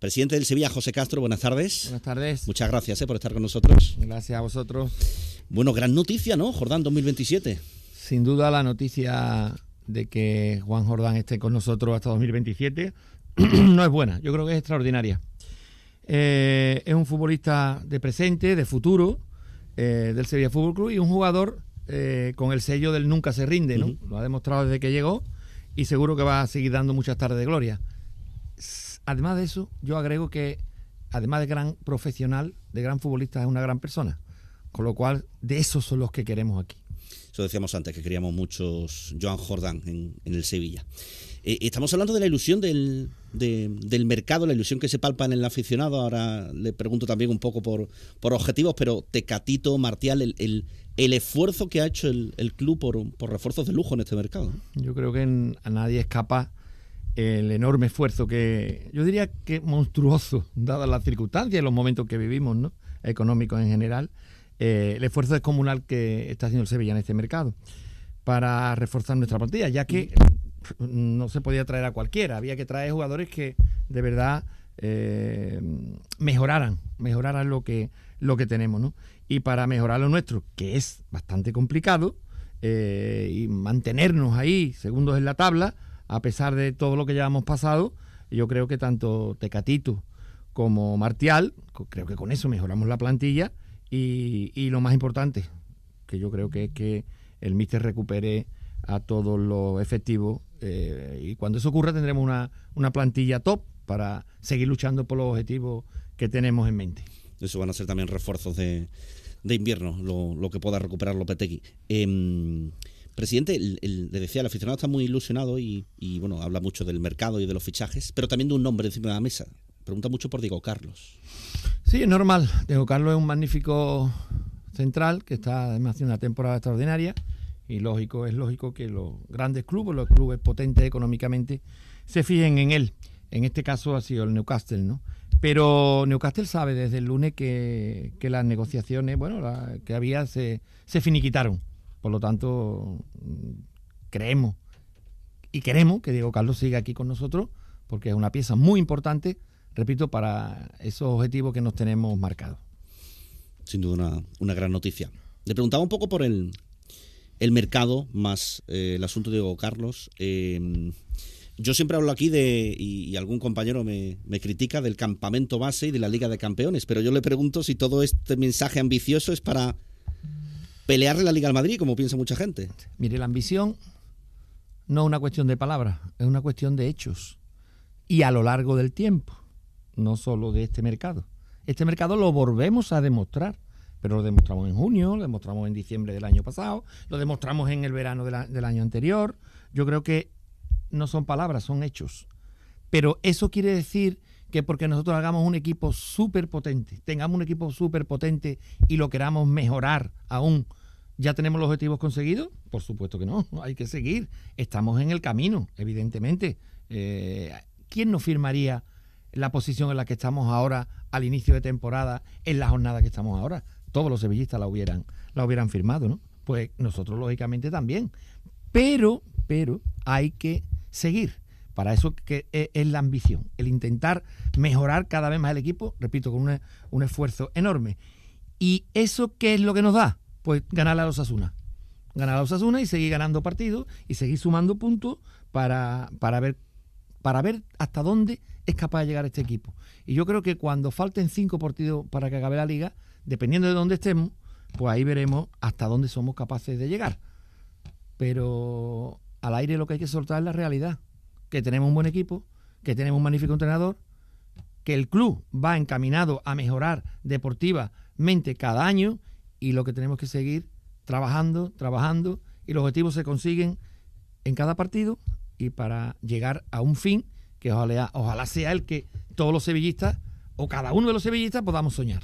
Presidente del Sevilla, José Castro, buenas tardes. Buenas tardes. Muchas gracias eh, por estar con nosotros. Gracias a vosotros. Bueno, gran noticia, ¿no? Jordán 2027. Sin duda la noticia de que Juan Jordán esté con nosotros hasta 2027 no es buena, yo creo que es extraordinaria. Eh, es un futbolista de presente, de futuro, eh, del Sevilla Fútbol Club y un jugador eh, con el sello del nunca se rinde, ¿no? Lo ha demostrado desde que llegó y seguro que va a seguir dando muchas tardes de gloria. Además de eso, yo agrego que, además de gran profesional, de gran futbolista, es una gran persona. Con lo cual, de esos son los que queremos aquí. Eso decíamos antes, que queríamos muchos Joan Jordán en, el Sevilla. Eh, estamos hablando de la ilusión del, del, mercado, la ilusión que se palpa en el aficionado. Ahora le pregunto también un poco por, por objetivos, pero Tecatito, Martial, el, el, esfuerzo que ha hecho el, club por, por, refuerzos de lujo en este mercado. Yo creo que a nadie escapa el enorme esfuerzo que, yo diría que monstruoso, dadas las circunstancias y los momentos que vivimos, ¿no? económicos en general, eh, el esfuerzo descomunal que está haciendo el Sevilla en este mercado para reforzar nuestra plantilla, ya que no se podía traer a cualquiera, había que traer jugadores que de verdad eh, mejoraran, mejoraran lo que, lo que tenemos, ¿no? Y para mejorar lo nuestro, que es bastante complicado, eh, y mantenernos ahí, segundos en la tabla, a pesar de todo lo que ya hemos pasado, yo creo que tanto Tecatito como Martial, creo que con eso mejoramos la plantilla y, lo más importante, que yo creo que es que el míster recupere a todos los efectivos eh, y cuando eso ocurra tendremos una, una plantilla top para seguir luchando por los objetivos que tenemos en mente. Eso van a ser también refuerzos de, de invierno, lo, lo, que pueda recuperar Lopetegui. Eh, Presidente, le decía, el aficionado está muy ilusionado y, bueno, habla mucho del mercado y de los fichajes, pero también de un nombre encima de la mesa. Pregunta mucho por Diego Carlos. Sí, es normal. Diego Carlos es un magnífico central que está además haciendo una temporada extraordinaria y lógico, es lógico que los grandes clubes, los clubes potentes económicamente, se fijen en él. En este caso ha sido el Newcastle, ¿no? Pero Newcastle sabe desde el lunes que, las negociaciones, bueno, que había se, se finiquitaron por lo tanto, creemos y queremos que Diego Carlos siga aquí con nosotros porque es una pieza muy importante, repito, para esos objetivos que nos tenemos marcados. Sin duda una, gran noticia. Le preguntaba un poco por el, el mercado más eh, el asunto de Diego Carlos. Eh, yo siempre hablo aquí de, y, algún compañero me, critica, del campamento base y de la Liga de Campeones, pero yo le pregunto si todo este mensaje ambicioso es para pelearle la Liga al Madrid, como piensa mucha gente. Mire, la ambición no es una cuestión de palabras, es una cuestión de hechos. Y a lo largo del tiempo, no solo de este mercado. Este mercado lo volvemos a demostrar, pero lo demostramos en junio, lo demostramos en diciembre del año pasado, lo demostramos en el verano del año anterior. Yo creo que no son palabras, son hechos. Pero eso quiere decir que porque nosotros hagamos un equipo súper potente, tengamos un equipo súper potente y lo queramos mejorar aún ¿Ya tenemos los objetivos conseguidos? Por supuesto que no, hay que seguir. Estamos en el camino, evidentemente. Eh, ¿Quién nos firmaría la posición en la que estamos ahora al inicio de temporada, en la jornada que estamos ahora? Todos los sevillistas la hubieran, la hubieran firmado, ¿no? Pues nosotros lógicamente también. Pero, pero hay que seguir. Para eso que es, la ambición, el intentar mejorar cada vez más el equipo, repito, con un esfuerzo enorme. ¿Y eso qué es lo que nos da? pues ganar a los Asuna. Ganar a los Asuna y seguir ganando partidos y seguir sumando puntos para, para, ver, para ver hasta dónde es capaz de llegar este equipo. Y yo creo que cuando falten cinco partidos para que acabe la liga, dependiendo de dónde estemos, pues ahí veremos hasta dónde somos capaces de llegar. Pero al aire lo que hay que soltar es la realidad, que tenemos un buen equipo, que tenemos un magnífico entrenador, que el club va encaminado a mejorar deportivamente cada año y lo que tenemos que seguir trabajando, trabajando y los objetivos se consiguen en cada partido y para llegar a un fin que ojalá, ojalá sea el que todos los sevillistas o cada uno de los sevillistas podamos soñar.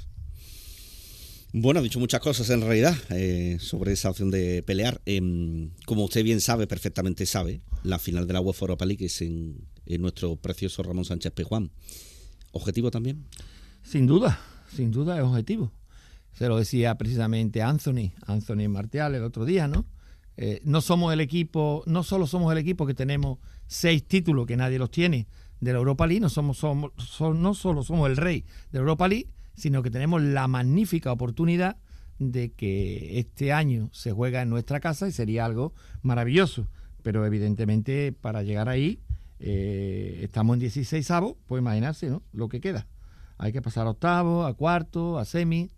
Bueno, ha dicho muchas cosas en realidad eh, sobre esa opción de pelear. Em, como usted bien sabe, perfectamente sabe, la final de la UEFA Europa League es en, nuestro precioso Ramón Sánchez Pejuán. ¿Objetivo también? Sin duda, sin duda es objetivo. Se lo decía precisamente Anthony, Anthony Martial el otro día, ¿no? Eh, no somos el equipo, no solo somos el equipo que tenemos seis títulos, que nadie los tiene, de la Europa League, no, somos, somos, no solo somos el rey de Europa League, sino que tenemos la magnífica oportunidad de que este año se juega en nuestra casa y sería algo maravilloso. Pero evidentemente para llegar ahí eh, estamos en 16 avos, pues imaginarse ¿no? lo que queda. Hay que pasar a octavo, a cuarto, a semi.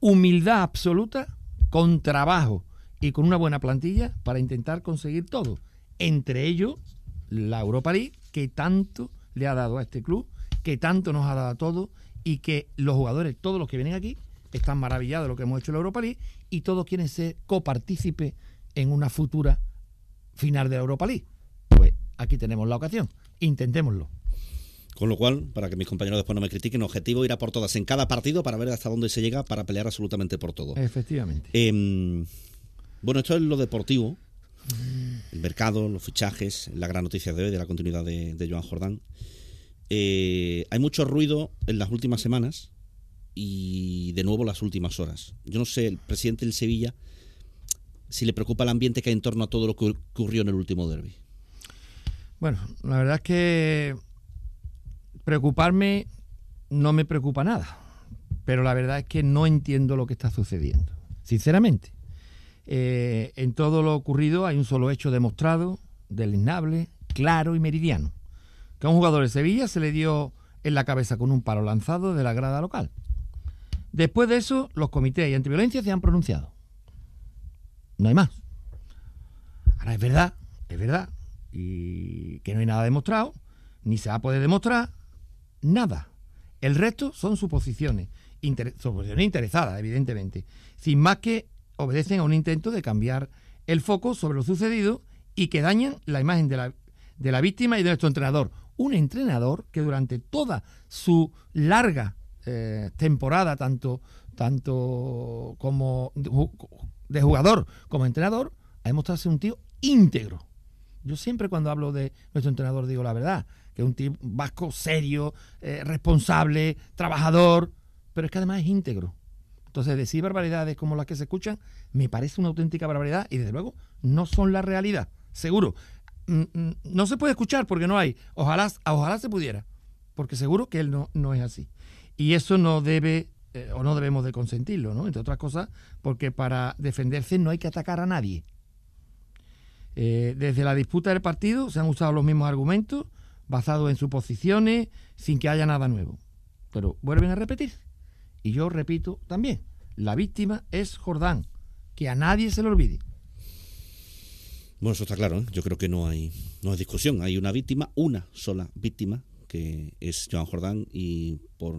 Humildad absoluta, con trabajo y con una buena plantilla para intentar conseguir todo. Entre ellos, la Europa League, que tanto le ha dado a este club, que tanto nos ha dado a todos y que los jugadores, todos los que vienen aquí, están maravillados de lo que hemos hecho en la Europa League y todos quieren ser copartícipes en una futura final de la Europa League. Pues aquí tenemos la ocasión, intentémoslo. Con lo cual, para que mis compañeros después no me critiquen, objetivo ir a por todas en cada partido para ver hasta dónde se llega para pelear absolutamente por todo. Efectivamente. Em, bueno, esto es lo deportivo, el mercado, los fichajes, la gran noticia de hoy de la continuidad de, Joan Jordán. Eh, hay mucho ruido en las últimas semanas y de nuevo las últimas horas. Yo no sé, el presidente del Sevilla, si le preocupa el ambiente que hay en torno a todo lo que ocurrió en el último derby. Bueno, la verdad es que preocuparme no me preocupa nada, pero la verdad es que no entiendo lo que está sucediendo, sinceramente. Eh, en todo lo ocurrido hay un solo hecho demostrado, delineable, claro y meridiano, un jugador de Sevilla se le dio en la cabeza con un palo lanzado de la grada local. Después de eso, los comités antiviolencia se han pronunciado. No hay más. Ahora es verdad, es verdad, y que no hay nada demostrado, ni se va a poder demostrar nada. El resto son suposiciones, suposiciones interesadas, evidentemente, sin más que obedecen a un intento de cambiar el foco sobre lo sucedido y que dañan la imagen de la, de la víctima y de nuestro entrenador. Un entrenador que durante toda su larga eh, temporada, tanto, tanto como de jugador como entrenador, ha demostrado ser un tío íntegro. Yo siempre cuando hablo de nuestro entrenador digo la verdad, que es un tío vasco serio, eh, responsable, trabajador, pero es que además es íntegro. Entonces decir barbaridades como las que se escuchan me parece una auténtica barbaridad y desde luego no son la realidad, seguro. No se puede escuchar porque no hay. Ojalá, ojalá se pudiera, porque seguro que él no, no es así. Y eso no debe eh, o no debemos de consentirlo, ¿no? Entre otras cosas, porque para defenderse no hay que atacar a nadie. Eh, desde la disputa del partido se han usado los mismos argumentos, basados en suposiciones, sin que haya nada nuevo. Pero vuelven a repetir. Y yo repito también, la víctima es Jordán, que a nadie se le olvide. Bueno, eso está claro, ¿eh? yo creo que no hay, no hay discusión. Hay una víctima, una sola víctima, que es Joan Jordán y por,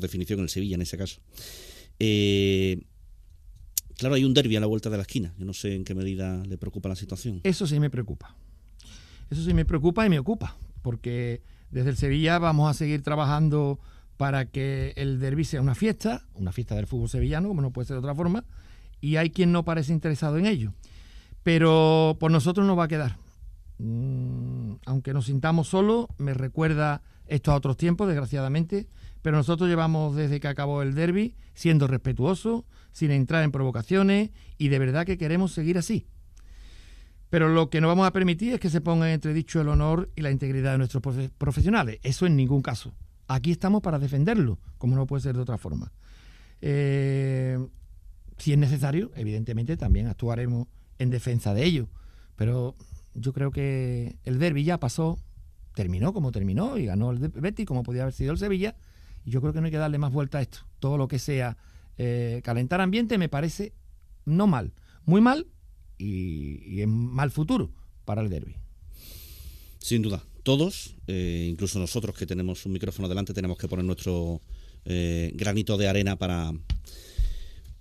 definición el Sevilla en ese caso. Eh, claro, hay un derby a la vuelta de la esquina. Yo no sé en qué medida le preocupa la situación. Eso sí me preocupa. Eso sí me preocupa y me ocupa, porque desde el Sevilla vamos a seguir trabajando para que el derby sea una fiesta, una fiesta del fútbol sevillano, como no puede ser de otra forma, y hay quien no parece interesado en ello. Pero por nosotros no va a quedar. Mm, aunque nos sintamos solos, me recuerda esto a otros tiempos, desgraciadamente, pero nosotros llevamos desde que acabó el derby siendo respetuosos, sin entrar en provocaciones y de verdad que queremos seguir así. Pero lo que no vamos a permitir es que se ponga en entredicho el honor y la integridad de nuestros profesionales. Eso en ningún caso. Aquí estamos para defenderlo, como no puede ser de otra forma. Eh, si es necesario, evidentemente también actuaremos en defensa de ello. Pero yo creo que el derby ya pasó, terminó como terminó y ganó el Betis como podía haber sido el Sevilla. Y yo creo que no hay que darle más vuelta a esto. Todo lo que sea eh, calentar ambiente me parece no mal, muy mal y, en mal futuro para el derby. Sin duda, todos, eh, incluso nosotros que tenemos un micrófono delante, tenemos que poner nuestro eh, granito de arena para,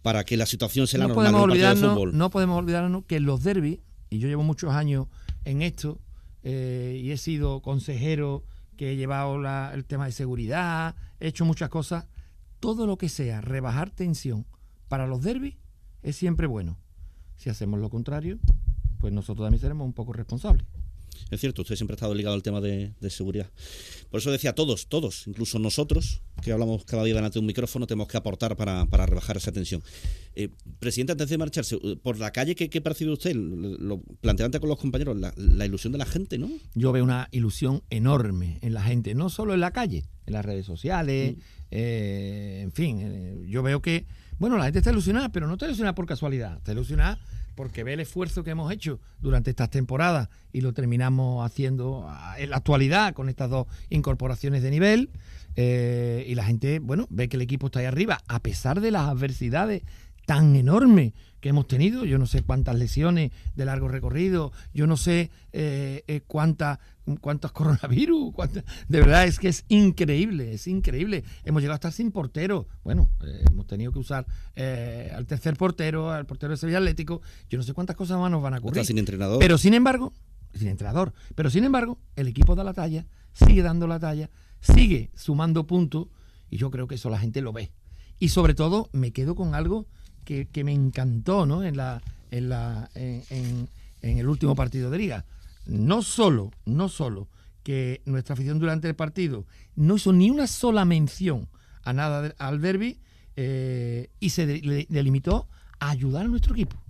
para que la situación sea la normal podemos olvidarnos, No podemos olvidarnos que los derbis, y yo llevo muchos años en esto eh, y he sido consejero que he llevado el tema de seguridad, he hecho muchas cosas. Todo lo que sea rebajar tensión para los derbis es siempre bueno. Si hacemos lo contrario, pues nosotros también seremos un poco responsables. Es cierto, usted siempre ha estado ligado al tema de, seguridad. Por eso decía todos, todos, incluso nosotros, que hablamos cada día delante de un micrófono, tenemos que aportar para, para rebajar esa tensión. Eh, presidente, antes de marcharse, eh, por la calle, ¿qué, qué percibe usted? Lo con los compañeros, la, la, ilusión de la gente, ¿no? Yo veo una ilusión enorme en la gente, no solo en la calle, en las redes sociales, mm. eh, en fin, eh, yo veo que, bueno, la gente está ilusionada, pero no está ilusionada por casualidad, está ilusionada porque ve el esfuerzo que hemos hecho durante estas temporadas y lo terminamos haciendo ah, en la actualidad con estas dos incorporaciones de nivel. Eh, y la gente, bueno, ve que el equipo está ahí arriba, a pesar de las adversidades tan enormes que hemos tenido, yo no sé cuántas lesiones de largo recorrido, yo no sé eh, eh, cuántas cuántos coronavirus, de verdad es que es increíble, es increíble. Hemos llegado a estar sin portero, bueno, hemos tenido que usar al tercer portero, al portero de Sevilla Atlético, yo no sé cuántas cosas más nos van a ocurrir. sin entrenador. Pero sin embargo, sin entrenador, pero sin embargo, el equipo da la talla, sigue dando la talla, sigue sumando puntos y yo creo que eso la gente lo ve. Y sobre todo me quedo con algo que, me encantó ¿no? en, la, en, la, en, el último partido de liga. No solo, no solo que nuestra afición durante el partido no hizo ni una sola mención a nada al derby eh, y se delimitó a ayudar a nuestro equipo,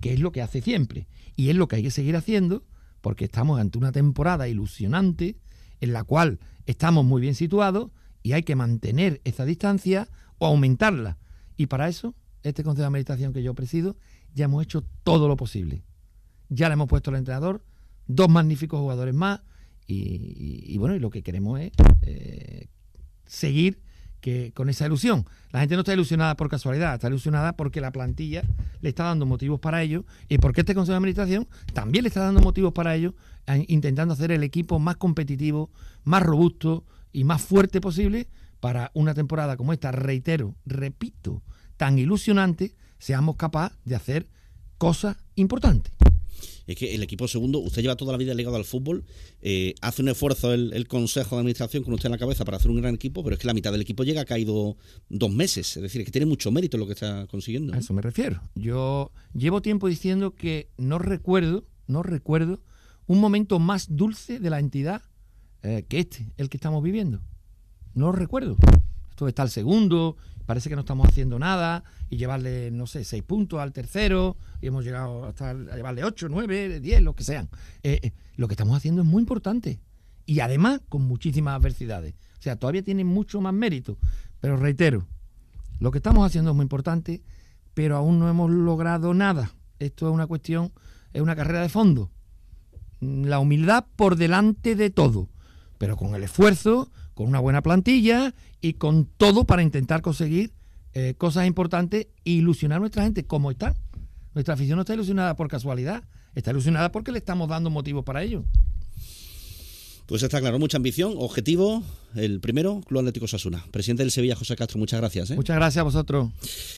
que es lo que hace siempre. Y es lo que hay que seguir haciendo porque estamos ante una temporada ilusionante en la cual estamos muy bien situados y hay que mantener esa distancia o aumentarla. Y para eso, este Consejo de Administración que yo presido, ya hemos hecho todo lo posible. Ya le hemos puesto al entrenador, dos magníficos jugadores más, y, bueno, y lo que queremos es eh, seguir que, con esa ilusión. La gente no está ilusionada por casualidad, está ilusionada porque la plantilla le está dando motivos para ello y porque este Consejo de Administración también le está dando motivos para ello, intentando hacer el equipo más competitivo, más robusto y más fuerte posible para una temporada como esta, reitero, repito, tan ilusionante, seamos capaces de hacer cosas importantes es que el equipo segundo, usted lleva toda la vida ligado al fútbol, eh, hace un esfuerzo el, Consejo de Administración con usted en la cabeza para hacer un gran equipo, pero es que la mitad del equipo llega ha caído dos meses, es decir, que tiene mucho mérito lo que está consiguiendo. A eso me refiero. Yo llevo tiempo diciendo que no recuerdo, no recuerdo un momento más dulce de la entidad eh, que este, el que estamos viviendo. No lo recuerdo. Esto está el segundo, parece que no estamos haciendo nada y llevarle, no sé, seis puntos al tercero y hemos llegado hasta a llevarle ocho, nueve, diez, lo que sean. Eh, eh, lo que estamos haciendo es muy importante y además con muchísimas adversidades. O sea, todavía tiene mucho más mérito. Pero reitero, lo que estamos haciendo es muy importante, pero aún no hemos logrado nada. Esto es una cuestión, es una carrera de fondo. La humildad por delante de todo, pero con el esfuerzo, con una buena plantilla y con todo para intentar conseguir eh, cosas importantes e ilusionar a nuestra gente como está. Nuestra afición no está ilusionada por casualidad, está ilusionada porque le estamos dando motivos para ello. Pues está claro, mucha ambición, objetivo, el primero, Club Atlético Sasuna. Presidente del Sevilla, José Castro, muchas gracias. ¿eh? Muchas gracias a vosotros.